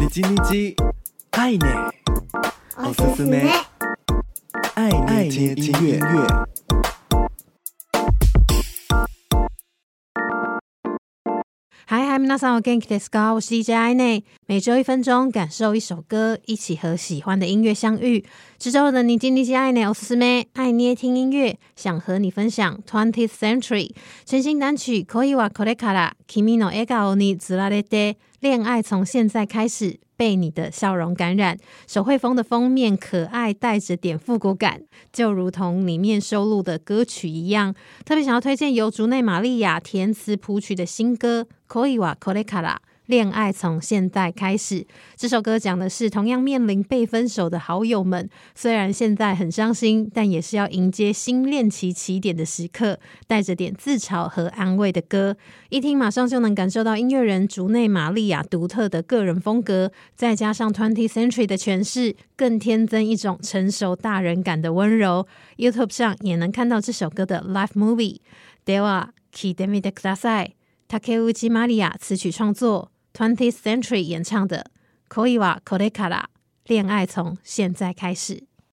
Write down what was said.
你叽你叽，爱你，おすすめ，爱爱听音乐。 嗨嗨，皆さんお元気ですか？我是 DJ 爱内，每周一分钟，感受一首歌，一起和喜欢的音乐相遇。这周的你叽你叽爱内，おすすめ爱捏听音乐，想和你分享 Twentieth Century 全新单曲《恋はこれから君の笑颜に钓られて》，恋爱从现在开始。被你的笑容感染，手绘风的封面可爱，带着点复古感，就如同里面收录的歌曲一样。特别想要推荐由竹内玛利亚填词谱曲的新歌《 恋はこれから》。恋爱从现在开始，这首歌讲的是同样面临被分手的好友们，虽然现在很伤心，但也是要迎接新恋期起点的时刻，带着点自嘲和安慰的歌，一听马上就能感受到音乐人竹内玛利亚独特的个人风格，再加上 Twentieth Century 的诠释，更添增一种成熟大人感的温柔。YouTube 上也能看到这首歌的 Live Movie。では闻いてみてください。 竹内まりや词曲创作。Twentieth Century 演唱的《恋はこれから》，恋爱从现在开始。